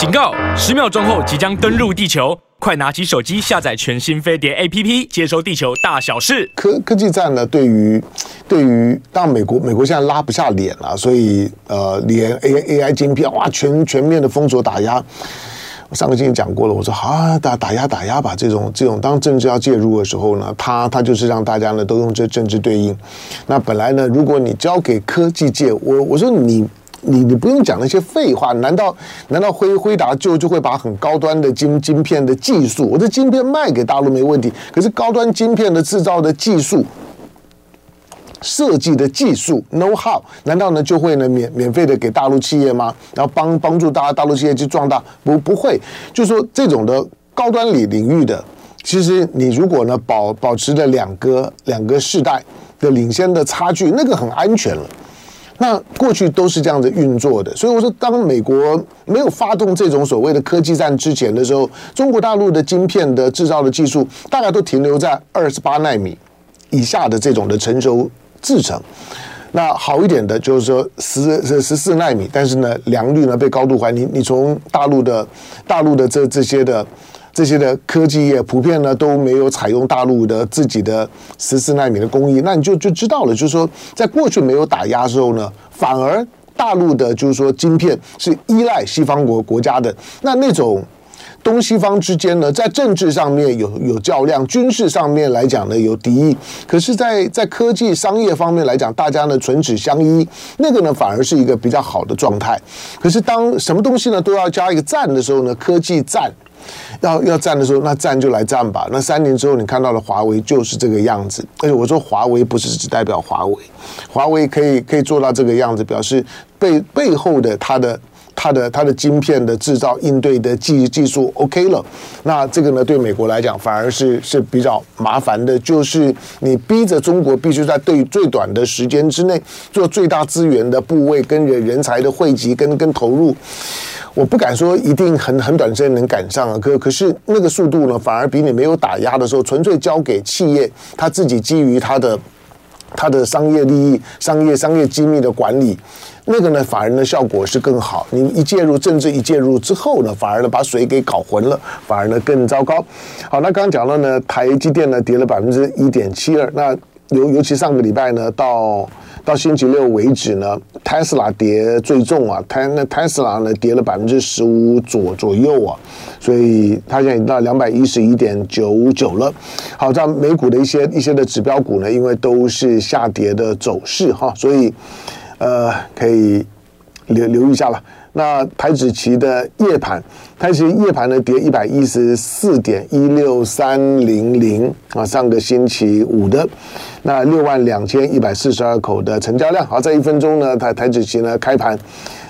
警告！十秒钟后即将登陆地球，快拿起手机下载全新飞碟 APP，接收地球大小事。科科技战呢，对于对于，当美国美国现在拉不下脸了，所以呃，连 A A I 晶片哇，全全面的封锁打压。我上个星期讲过了，我说好啊，打打压打压吧。这种这种，当政治要介入的时候呢，他他就是让大家呢都用这政治对应。那本来呢，如果你交给科技界，我我说你你你不用讲那些废话，难道难道辉辉达就就会把很高端的晶晶片的技术，我的晶片卖给大陆没问题，可是高端晶片的制造的技术？设计的技术 know how，难道呢就会呢免免费的给大陆企业吗？然后帮帮助大大陆企业去壮大？不不会，就说这种的高端领领域的，其实你如果呢保保持了两个两个世代的领先的差距，那个很安全了。那过去都是这样子运作的，所以我说，当美国没有发动这种所谓的科技战之前的时候，中国大陆的晶片的制造的技术大概都停留在二十八纳米以下的这种的成熟。制程，那好一点的就是说十十四纳米，但是呢良率呢被高度怀疑。你从大陆的大陆的这这些的这些的科技业普遍呢都没有采用大陆的自己的十四纳米的工艺，那你就就知道了，就是说在过去没有打压的时候呢，反而大陆的就是说晶片是依赖西方国国家的，那那种。东西方之间呢，在政治上面有有较量，军事上面来讲呢有敌意，可是在，在在科技商业方面来讲，大家呢唇齿相依，那个呢反而是一个比较好的状态。可是当什么东西呢都要加一个战的时候呢，科技战要要战的时候，那战就来战吧。那三年之后你看到了华为就是这个样子。而且我说华为不是只代表华为，华为可以可以做到这个样子，表示背背后的它的。它的它的晶片的制造应对的技技术 OK 了，那这个呢对美国来讲反而是是比较麻烦的，就是你逼着中国必须在对最短的时间之内做最大资源的部位跟人人才的汇集跟跟投入，我不敢说一定很很短时间能赶上啊，可可是那个速度呢反而比你没有打压的时候，纯粹交给企业他自己基于他的它的商业利益、商业商业机密的管理。那个呢，反而呢效果是更好。你一介入政治，一介入之后呢，反而呢把水给搞浑了，反而呢更糟糕。好，那刚刚讲到呢，台积电呢跌了百分之一点七二。那尤尤其上个礼拜呢，到到星期六为止呢，特斯拉跌最重啊，特那特斯拉呢跌了百分之十五左左右啊，所以它现在已经到两百一十一点九九了。好，在美股的一些一些的指标股呢，因为都是下跌的走势哈，所以。呃，可以留留意一下了。那台指期的夜盘，台指期夜盘呢跌一百一十四点一六三零零啊，上个星期五的那六万两千一百四十二口的成交量。好，这一分钟呢，台台指期呢开盘，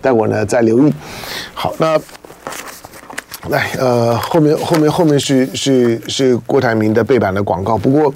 待会呢再留意。好，那来呃后面后面后面是是是郭台铭的背板的广告。不过，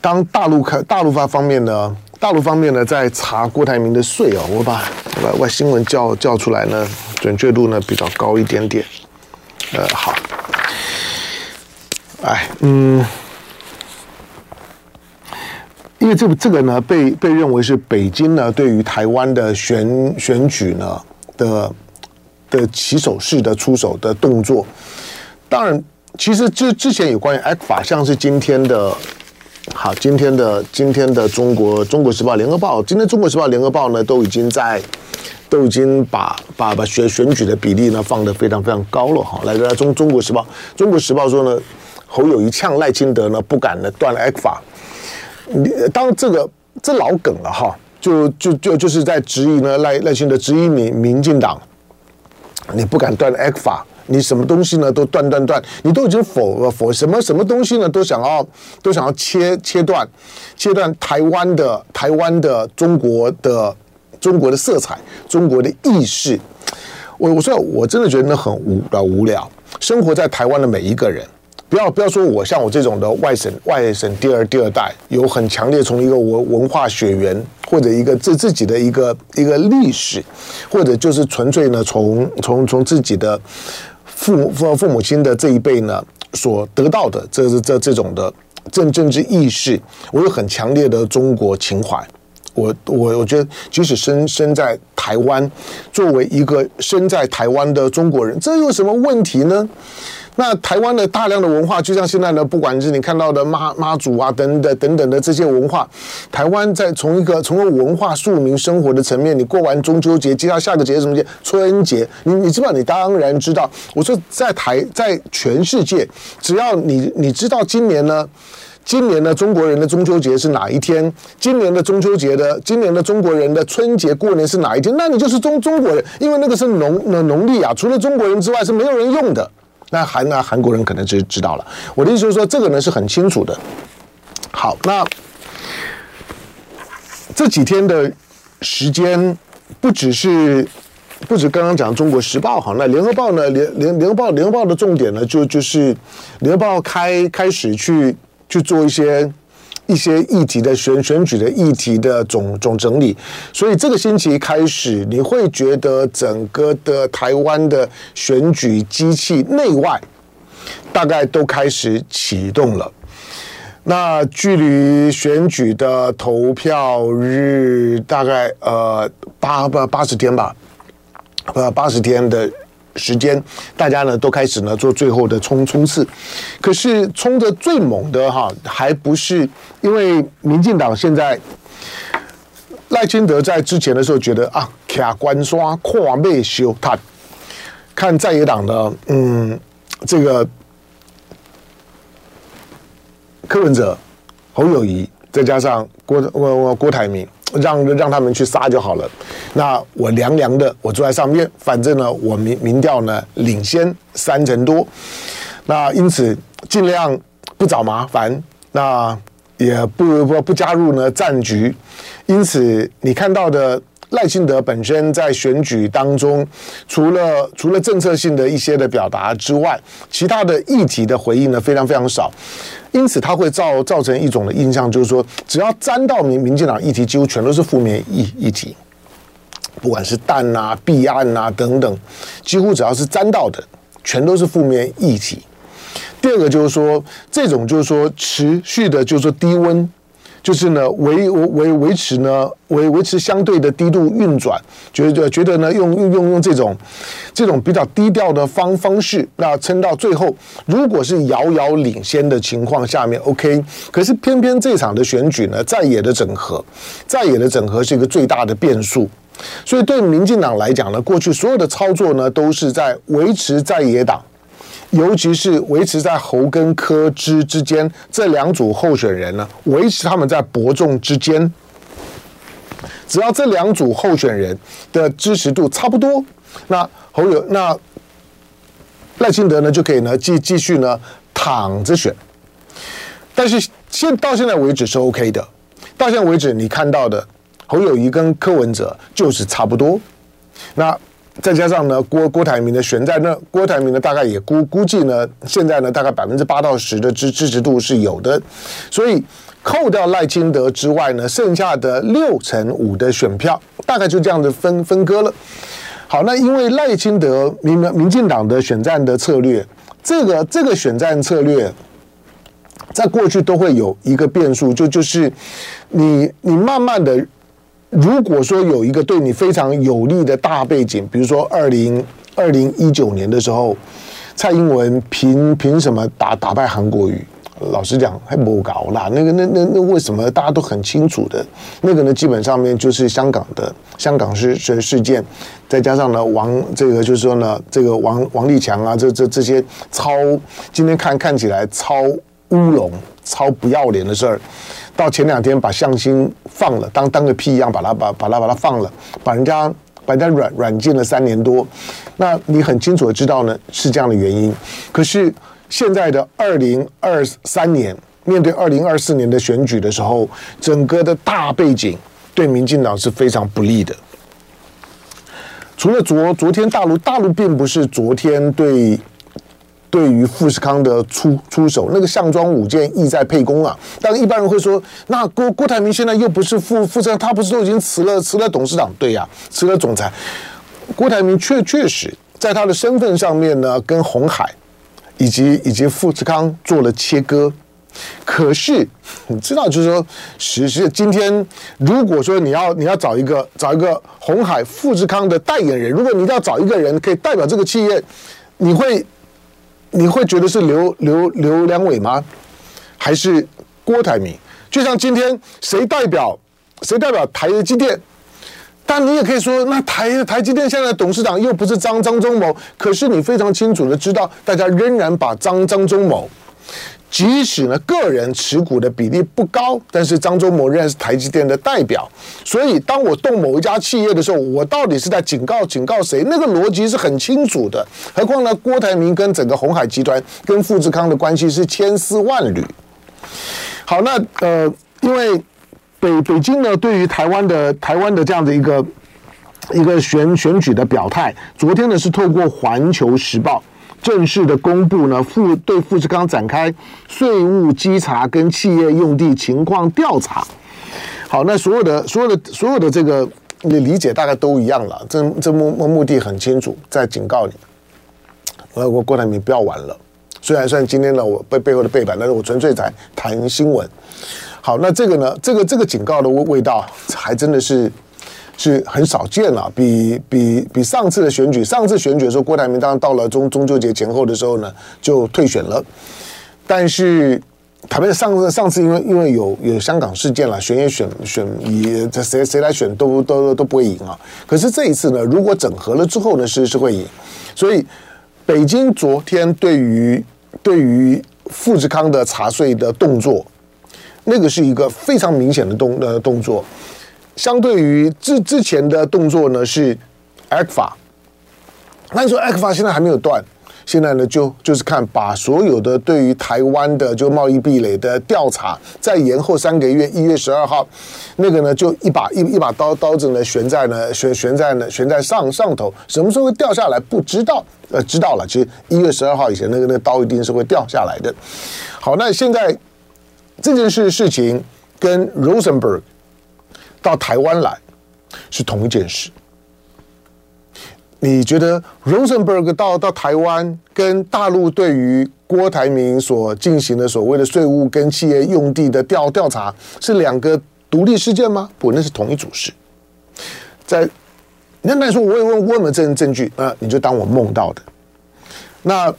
当大陆开大陆发方面呢。大陆方面呢，在查郭台铭的税哦，我把外外新闻叫叫出来呢，准确度呢比较高一点点。呃，好，哎，嗯，因为这个这个呢，被被认为是北京呢对于台湾的选选举呢的的起手式的出手的动作。当然，其实之之前有关于 X 法像是今天的。好，今天的今天的中国中国时报、联合报，今天中国时报、联合报呢都已经在都已经把把把选选举的比例呢放得非常非常高了哈。来来，中中国时报，中国时报说呢，侯友宜呛赖清德呢不敢呢断 ECFA。你当这个这老梗了哈，就就就就是在质疑呢赖赖清德质疑民民进党，你不敢断 ECFA。你什么东西呢？都断断断，你都已经否了否什么什么东西呢？都想要都想要切切断切断台湾的台湾的中国的中国的色彩，中国的意识。我我说我真的觉得那很无聊无聊。生活在台湾的每一个人，不要不要说我像我这种的外省外省第二第二代，有很强烈从一个文文化血缘或者一个自自己的一个一个历史，或者就是纯粹呢从从从自己的。父母父父母亲的这一辈呢，所得到的这这这种的政政治意识，我有很强烈的中国情怀，我我我觉得，即使身身在台湾，作为一个身在台湾的中国人，这有什么问题呢？那台湾的大量的文化，就像现在呢，不管是你看到的妈妈祖啊等等等等的这些文化，台湾在从一个从文化庶民生活的层面，你过完中秋节，接下下个节什么节？春节，你你知道？你当然知道。我说在台，在全世界，只要你你知道今年呢，今年的中国人的中秋节是哪一天？今年的中秋节的，今年的中国人的春节过年是哪一天？那你就是中中国人，因为那个是农那农历啊，除了中国人之外是没有人用的。那韩那韩国人可能就知道了。我的意思是说，这个呢是很清楚的。好，那这几天的时间，不只是不止刚刚讲《中国时报》好，那《联合报》呢，联联联合报联合报的重点呢，就就是《联合报》开开始去去做一些。一些议题的选选举的议题的总总整理，所以这个星期开始，你会觉得整个的台湾的选举机器内外大概都开始启动了。那距离选举的投票日大概呃八八八十天吧，呃八十天的。时间，大家呢都开始呢做最后的冲冲刺，可是冲得最猛的哈，还不是因为民进党现在赖清德在之前的时候觉得啊，卡关刷跨背修他看在野党的嗯，这个柯文哲、侯友谊，再加上郭郭郭台铭。让让他们去杀就好了，那我凉凉的，我坐在上面，反正呢，我民民调呢领先三成多，那因此尽量不找麻烦，那也不不不加入呢战局，因此你看到的。赖清德本身在选举当中，除了除了政策性的一些的表达之外，其他的议题的回应呢非常非常少，因此他会造造成一种的印象，就是说只要沾到民民进党议题，几乎全都是负面议议题，不管是弹啊、弊案啊等等，几乎只要是沾到的，全都是负面议题。第二个就是说，这种就是说持续的，就是说低温。就是呢，维维维持呢，维维持相对的低度运转，觉得觉得呢，用用用用这种这种比较低调的方方式，那撑到最后，如果是遥遥领先的情况下面，OK。可是偏偏这场的选举呢，在野的整合，在野的整合是一个最大的变数，所以对民进党来讲呢，过去所有的操作呢，都是在维持在野党。尤其是维持在侯跟柯之之间这两组候选人呢，维持他们在伯仲之间。只要这两组候选人的支持度差不多，那侯友那赖清德呢就可以呢继继续呢躺着选。但是现到现在为止是 OK 的，到现在为止你看到的侯友谊跟柯文哲就是差不多。那。再加上呢，郭郭台铭的选在那，郭台铭呢大概也估估计呢，现在呢大概百分之八到十的支支持度是有的，所以扣掉赖清德之外呢，剩下的六成五的选票大概就这样子分分割了。好，那因为赖清德民民进党的选战的策略，这个这个选战策略，在过去都会有一个变数，就就是你你慢慢的。如果说有一个对你非常有利的大背景，比如说二零二零一九年的时候，蔡英文凭凭什么打打败韩国瑜？老实讲还不搞啦。那个那那那为什么大家都很清楚的？那个呢，基本上面就是香港的香港事事事件，再加上呢王这个就是说呢这个王王立强啊，这这这些超今天看看起来超乌龙、超不要脸的事儿。到前两天把向心放了，当当个屁一样把他把把他把他放了，把人家把人家软软禁了三年多，那你很清楚的知道呢是这样的原因。可是现在的二零二三年，面对二零二四年的选举的时候，整个的大背景对民进党是非常不利的。除了昨昨天大陆大陆并不是昨天对。对于富士康的出出手，那个项庄舞剑，意在沛公啊。但一般人会说，那郭郭台铭现在又不是富富士康，他不是都已经辞了辞了董事长？对呀，辞了总裁。郭台铭确确实在他的身份上面呢，跟红海以及以及富士康做了切割。可是你知道，就是说，实实今天如果说你要你要找一个找一个红海富士康的代言人，如果你要找一个人可以代表这个企业，你会你会觉得是刘刘刘良伟吗？还是郭台铭？就像今天谁代表谁代表台积电？但你也可以说，那台台积电现在董事长又不是张张忠谋，可是你非常清楚的知道，大家仍然把张张忠谋。即使呢，个人持股的比例不高，但是张忠谋仍然是台积电的代表。所以，当我动某一家企业的时候，我到底是在警告警告谁？那个逻辑是很清楚的。何况呢，郭台铭跟整个鸿海集团跟富士康的关系是千丝万缕。好，那呃，因为北北京呢，对于台湾的台湾的这样的一个一个选选举的表态，昨天呢是透过《环球时报》。正式的公布呢，富对富士康展开税务稽查跟企业用地情况调查。好，那所有的所有的所有的这个你理解大概都一样了。这这目目的很清楚，在警告你，我我郭台铭不要玩了。虽然算今天呢我背背后的背板，但是我纯粹在谈新闻。好，那这个呢，这个这个警告的味味道还真的是。是很少见了，比比比上次的选举，上次选举的时候，郭台铭当然到了中中秋节前后的时候呢，就退选了。但是，坦白上次上次因为因为有有香港事件了，选也选选也谁谁来选都都都不会赢啊。可是这一次呢，如果整合了之后呢，是是会赢。所以，北京昨天对于对于富士康的查税的动作，那个是一个非常明显的动呃动作。相对于之之前的动作呢，是 ECFA，那你说 ECFA 现在还没有断，现在呢就就是看把所有的对于台湾的就贸易壁垒的调查再延后三个月，一月十二号，那个呢就一把一一把刀刀子呢悬在呢悬悬在呢悬在上上头，什么时候会掉下来不知道，呃知道了，其实一月十二号以前那个那个刀一定是会掉下来的。好，那现在这件事事情跟 Rosenberg。到台湾来是同一件事。你觉得 Rosenberg 到到台湾跟大陆对于郭台铭所进行的所谓的税务跟企业用地的调调查是两个独立事件吗？不，那是同一组事。在那那说，我也问问了证证据，那你就当我梦到的。那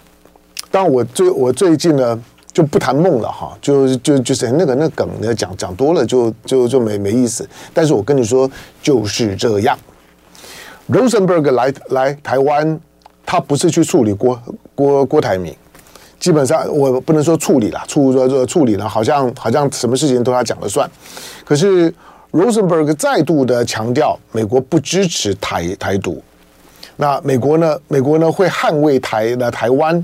当我最我最近呢？就不谈梦了哈，就就就是那个那梗呢，讲讲多了就就就没没意思。但是我跟你说就是这样，Rosenberg 来来台湾，他不是去处理郭郭郭台铭，基本上我不能说处理了，处说说处理了，好像好像什么事情都他讲了算。可是 Rosenberg 再度的强调，美国不支持台台独，那美国呢？美国呢会捍卫台的台湾。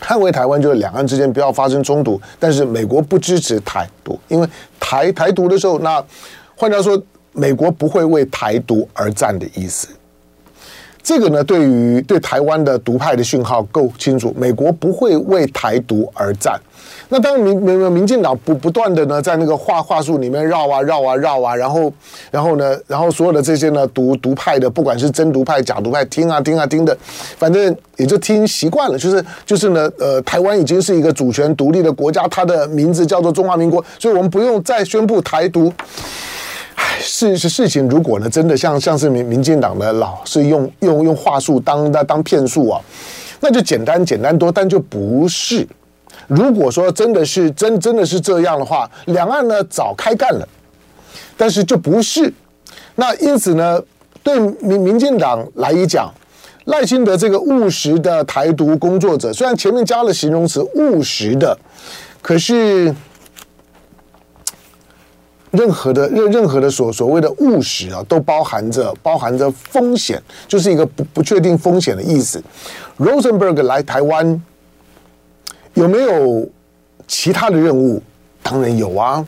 捍卫台湾就是两岸之间不要发生冲突，但是美国不支持台独，因为台台独的时候，那换句话说，美国不会为台独而战的意思。这个呢，对于对台湾的独派的讯号够清楚，美国不会为台独而战。那当民民民进党不不断的呢，在那个话话术里面绕啊绕啊绕啊，然后然后呢，然后所有的这些呢独独派的，不管是真独派假独派，听啊听啊听的，反正也就听习惯了。就是就是呢，呃，台湾已经是一个主权独立的国家，它的名字叫做中华民国，所以我们不用再宣布台独。事事情，如果呢真的像像是民民进党的老是用用用话术当当骗术啊，那就简单简单多，但就不是。如果说真的是真真的是这样的话，两岸呢早开干了，但是就不是。那因此呢，对民民进党来讲，赖清德这个务实的台独工作者，虽然前面加了形容词务实的，可是任何的任任何的所所谓的务实啊，都包含着包含着风险，就是一个不不确定风险的意思。Rosenberg 来台湾。有没有其他的任务？当然有啊，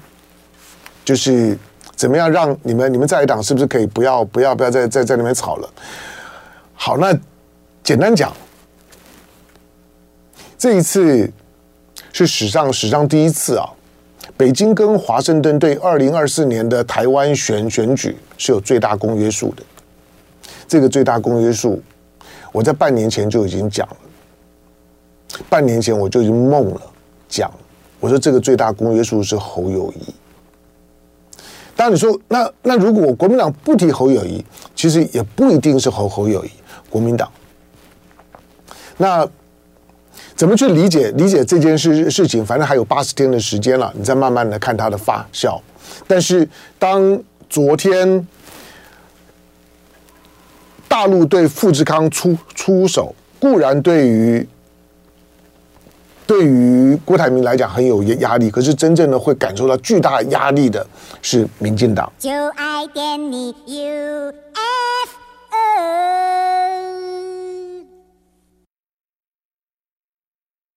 就是怎么样让你们你们在野党是不是可以不要不要不要再再在那边吵了？好，那简单讲，这一次是史上史上第一次啊，北京跟华盛顿对二零二四年的台湾选选举是有最大公约数的。这个最大公约数，我在半年前就已经讲了。半年前我就已经梦了，讲，我说这个最大公约数是侯友谊。当然你说那那如果国民党不提侯友谊，其实也不一定是侯侯友谊，国民党。那怎么去理解理解这件事事情？反正还有八十天的时间了，你再慢慢的看它的发酵。但是当昨天大陆对富士康出出手，固然对于对于郭台铭来讲很有压力，可是真正的会感受到巨大压力的是民进党。就爱点你 UFO